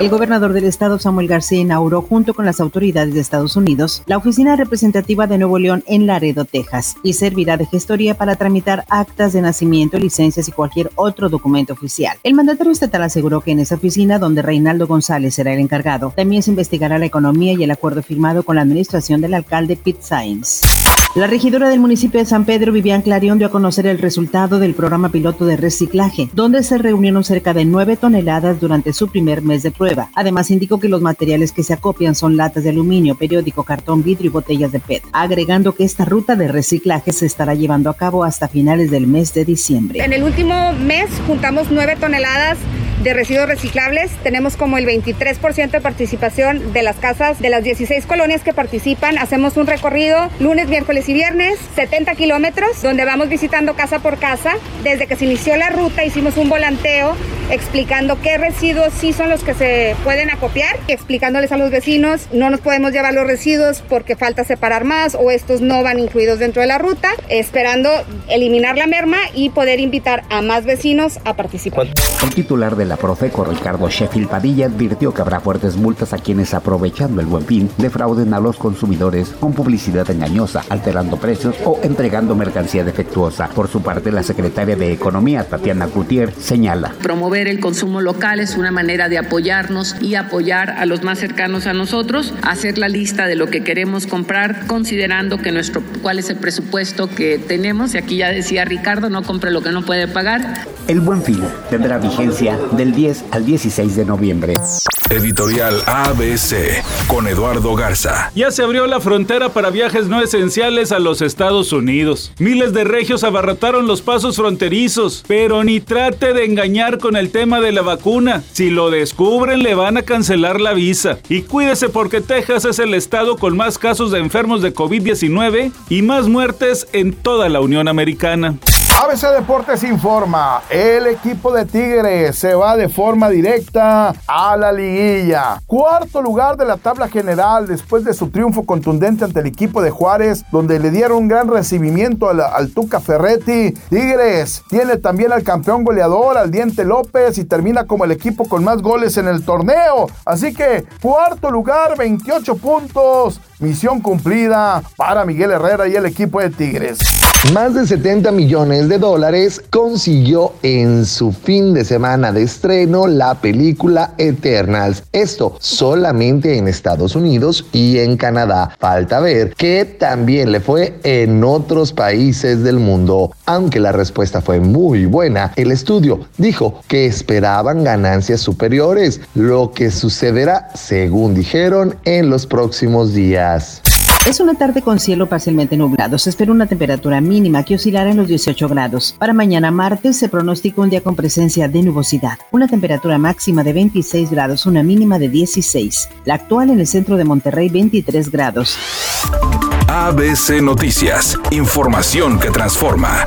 El gobernador del estado, Samuel García, inauguró junto con las autoridades de Estados Unidos la oficina representativa de Nuevo León en Laredo, Texas, y servirá de gestoría para tramitar actas de nacimiento, licencias y cualquier otro documento oficial. El mandatario estatal aseguró que en esa oficina, donde Reinaldo González será el encargado, también se investigará la economía y el acuerdo firmado con la administración del alcalde Pete Sainz. La regidora del municipio de San Pedro, Vivian Clarion, dio a conocer el resultado del programa piloto de reciclaje, donde se reunieron cerca de nueve toneladas durante su primer mes de prueba. Además, indicó que los materiales que se acopian son latas de aluminio, periódico, cartón, vidrio y botellas de PET, agregando que esta ruta de reciclaje se estará llevando a cabo hasta finales del mes de diciembre. En el último mes juntamos nueve toneladas de residuos reciclables. Tenemos como el 23% de participación de las casas de las 16 colonias que participan. Hacemos un recorrido lunes, miércoles y viernes, 70 kilómetros, donde vamos visitando casa por casa. Desde que se inició la ruta hicimos un volanteo explicando qué residuos sí son los que se pueden acopiar, explicándoles a los vecinos no nos podemos llevar los residuos porque falta separar más o estos no van incluidos dentro de la ruta, esperando eliminar la merma y poder invitar a más vecinos a participar. El titular de la Profeco, Ricardo Sheffield Padilla, advirtió que habrá fuertes multas a quienes aprovechando el buen fin defrauden a los consumidores con publicidad engañosa, alterando precios o entregando mercancía defectuosa. Por su parte, la secretaria de Economía, Tatiana Gutiérrez, señala. Promover el consumo local es una manera de apoyarnos y apoyar a los más cercanos a nosotros, hacer la lista de lo que queremos comprar, considerando que nuestro cuál es el presupuesto que tenemos. Y aquí ya decía Ricardo, no compre lo que no puede pagar. El buen fin tendrá vigencia del 10 al 16 de noviembre. Editorial ABC con Eduardo Garza. Ya se abrió la frontera para viajes no esenciales a los Estados Unidos. Miles de regios abarrotaron los pasos fronterizos, pero ni trate de engañar con el tema de la vacuna. Si lo descubren le van a cancelar la visa. Y cuídese porque Texas es el estado con más casos de enfermos de COVID-19 y más muertes en toda la Unión Americana. ABC Deportes informa, el equipo de Tigres se va de forma directa a la liguilla. Cuarto lugar de la tabla general después de su triunfo contundente ante el equipo de Juárez, donde le dieron un gran recibimiento al, al Tuca Ferretti. Tigres tiene también al campeón goleador, al Diente López, y termina como el equipo con más goles en el torneo. Así que cuarto lugar, 28 puntos. Misión cumplida para Miguel Herrera y el equipo de Tigres. Más de 70 millones de dólares consiguió en su fin de semana de estreno la película Eternals. Esto solamente en Estados Unidos y en Canadá. Falta ver que también le fue en otros países del mundo. Aunque la respuesta fue muy buena, el estudio dijo que esperaban ganancias superiores, lo que sucederá, según dijeron, en los próximos días. Es una tarde con cielo parcialmente nublado. Se espera una temperatura mínima que oscilará en los 18 grados. Para mañana martes se pronostica un día con presencia de nubosidad. Una temperatura máxima de 26 grados, una mínima de 16. La actual en el centro de Monterrey 23 grados. ABC Noticias. Información que transforma.